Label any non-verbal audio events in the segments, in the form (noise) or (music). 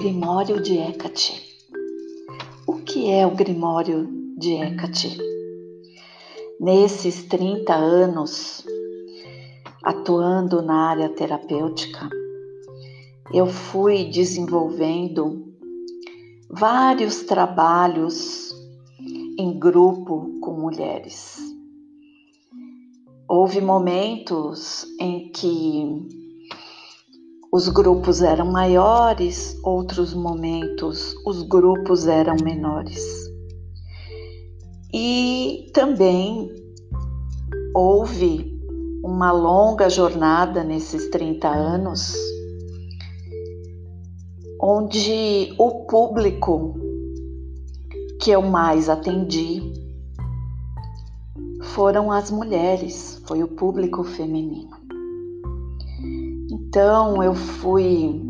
Grimório de Hecate. O que é o Grimório de Hecate? Nesses 30 anos atuando na área terapêutica, eu fui desenvolvendo vários trabalhos em grupo com mulheres. Houve momentos em que os grupos eram maiores, outros momentos os grupos eram menores. E também houve uma longa jornada nesses 30 anos, onde o público que eu mais atendi foram as mulheres, foi o público feminino. Então eu fui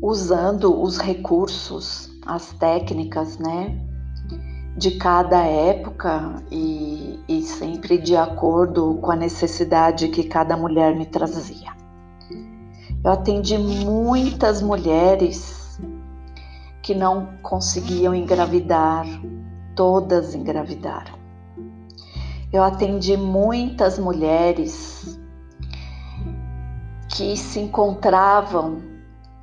usando os recursos, as técnicas, né, de cada época e, e sempre de acordo com a necessidade que cada mulher me trazia. Eu atendi muitas mulheres que não conseguiam engravidar, todas engravidaram. Eu atendi muitas mulheres que se encontravam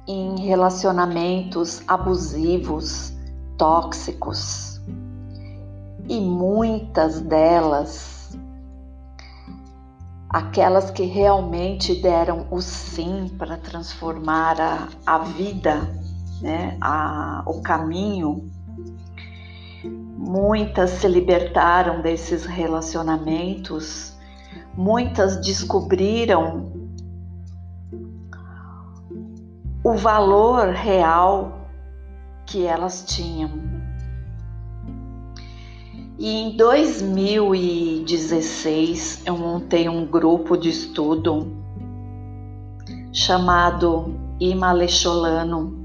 em relacionamentos abusivos, tóxicos. E muitas delas, aquelas que realmente deram o sim para transformar a, a vida, né, a, o caminho, muitas se libertaram desses relacionamentos, muitas descobriram o valor real que elas tinham. E em 2016 eu montei um grupo de estudo chamado Imalecholano.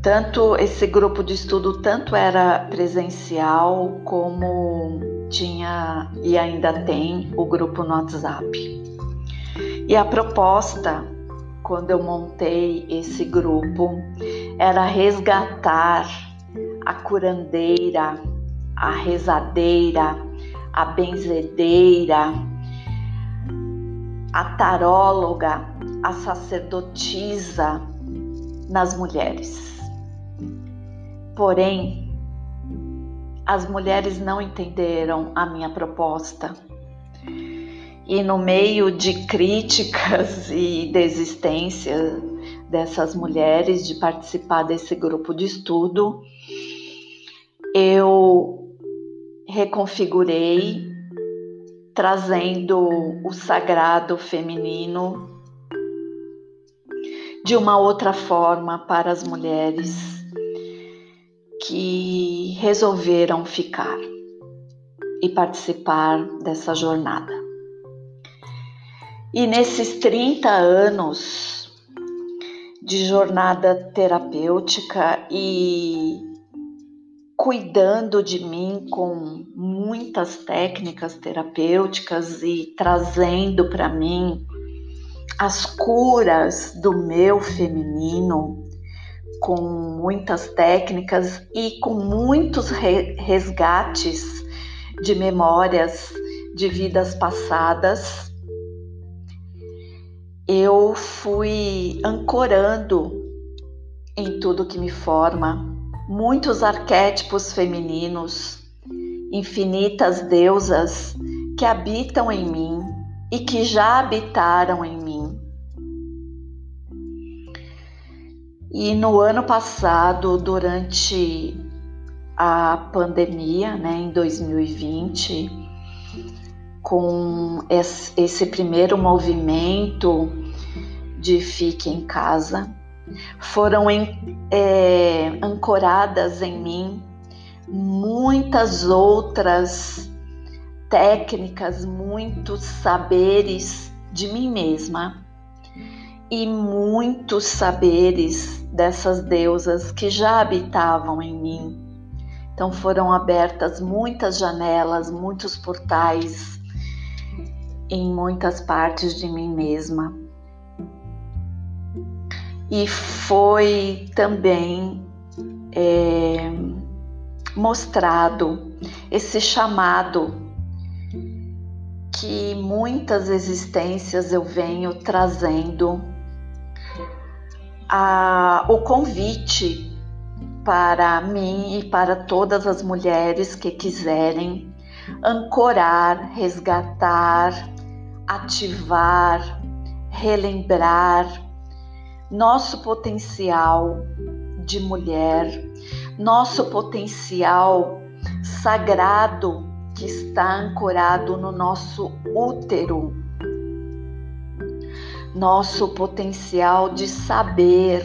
Tanto esse grupo de estudo tanto era presencial como tinha e ainda tem o grupo no WhatsApp. E a proposta quando eu montei esse grupo era resgatar a curandeira, a rezadeira, a benzedeira, a taróloga, a sacerdotisa nas mulheres. Porém, as mulheres não entenderam a minha proposta e no meio de críticas (laughs) e desistência dessas mulheres de participar desse grupo de estudo, eu reconfigurei trazendo o sagrado feminino de uma outra forma para as mulheres que resolveram ficar e participar dessa jornada. E nesses 30 anos de jornada terapêutica e cuidando de mim com muitas técnicas terapêuticas e trazendo para mim as curas do meu feminino com muitas técnicas e com muitos resgates de memórias de vidas passadas eu fui ancorando em tudo que me forma muitos arquétipos femininos, infinitas deusas que habitam em mim e que já habitaram em mim. E no ano passado, durante a pandemia, né, em 2020, com esse primeiro movimento de Fique em Casa, foram em, é, ancoradas em mim muitas outras técnicas, muitos saberes de mim mesma e muitos saberes dessas deusas que já habitavam em mim. Então foram abertas muitas janelas, muitos portais em muitas partes de mim mesma e foi também é, mostrado esse chamado que muitas existências eu venho trazendo a, o convite para mim e para todas as mulheres que quiserem ancorar, resgatar, ativar, relembrar nosso potencial de mulher, nosso potencial sagrado que está ancorado no nosso útero, nosso potencial de saber,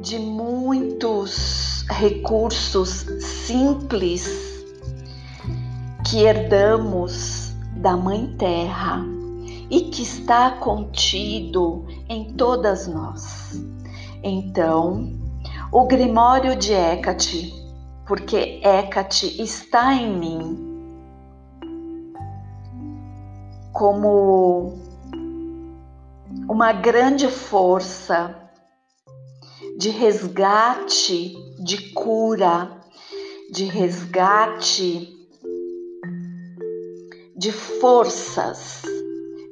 de muitos recursos simples que herdamos da Mãe Terra e que está contido em todas nós. Então, o Grimório de Hecate, porque Hecate está em mim, como uma grande força de resgate, de cura, de resgate de forças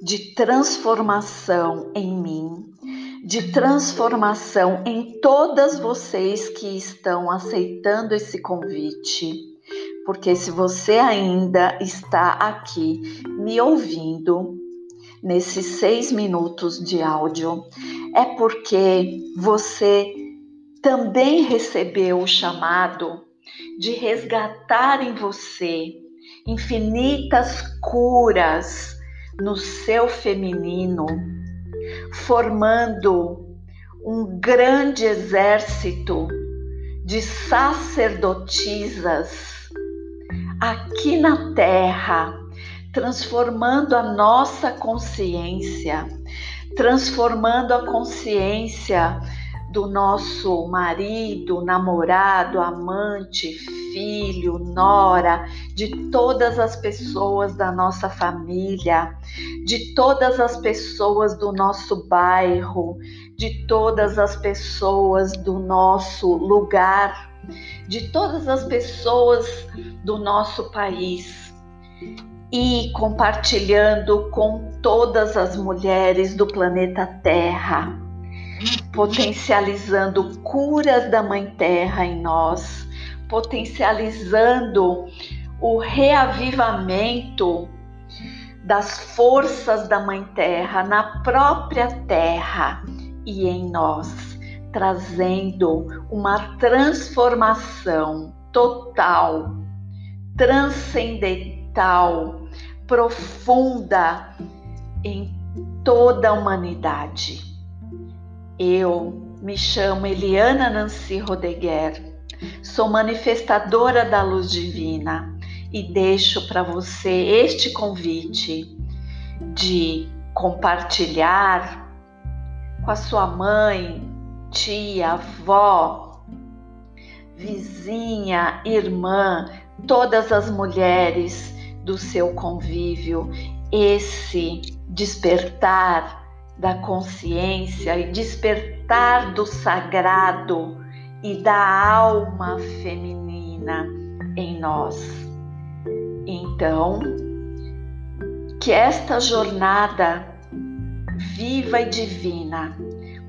de transformação em mim, de transformação em todas vocês que estão aceitando esse convite. Porque se você ainda está aqui me ouvindo nesses seis minutos de áudio, é porque você também recebeu o chamado de resgatar em você infinitas curas no seu feminino, formando um grande exército de sacerdotisas aqui na Terra, transformando a nossa consciência, transformando a consciência do nosso marido, namorado, amante, filho, nora, de todas as pessoas da nossa família, de todas as pessoas do nosso bairro, de todas as pessoas do nosso lugar, de todas as pessoas do nosso país. E compartilhando com todas as mulheres do planeta Terra potencializando curas da Mãe Terra em nós, potencializando o reavivamento das forças da Mãe Terra na própria Terra e em nós, trazendo uma transformação total, transcendental, profunda em toda a humanidade. Eu me chamo Eliana Nancy Rodeguer, sou manifestadora da luz divina e deixo para você este convite de compartilhar com a sua mãe, tia, avó, vizinha, irmã, todas as mulheres do seu convívio. Esse despertar da consciência e despertar do sagrado e da alma feminina em nós. Então, que esta jornada viva e divina,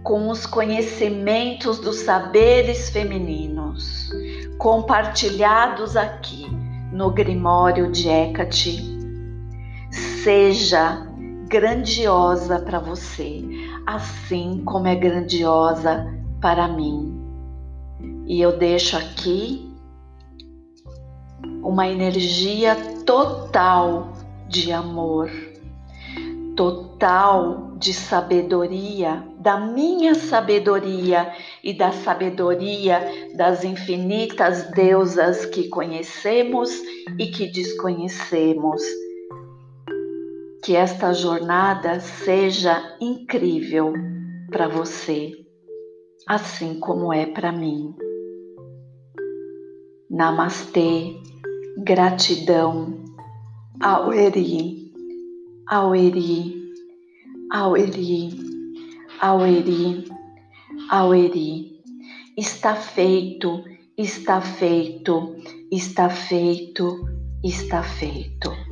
com os conhecimentos dos saberes femininos, compartilhados aqui no Grimório de Hecate, seja grandiosa para você, assim como é grandiosa para mim. E eu deixo aqui uma energia total de amor, total de sabedoria, da minha sabedoria e da sabedoria das infinitas deusas que conhecemos e que desconhecemos que esta jornada seja incrível para você, assim como é para mim. Namastê, gratidão, Aueri, Aueri, Aueri, Aueri, Aueri. Está feito, está feito, está feito, está feito.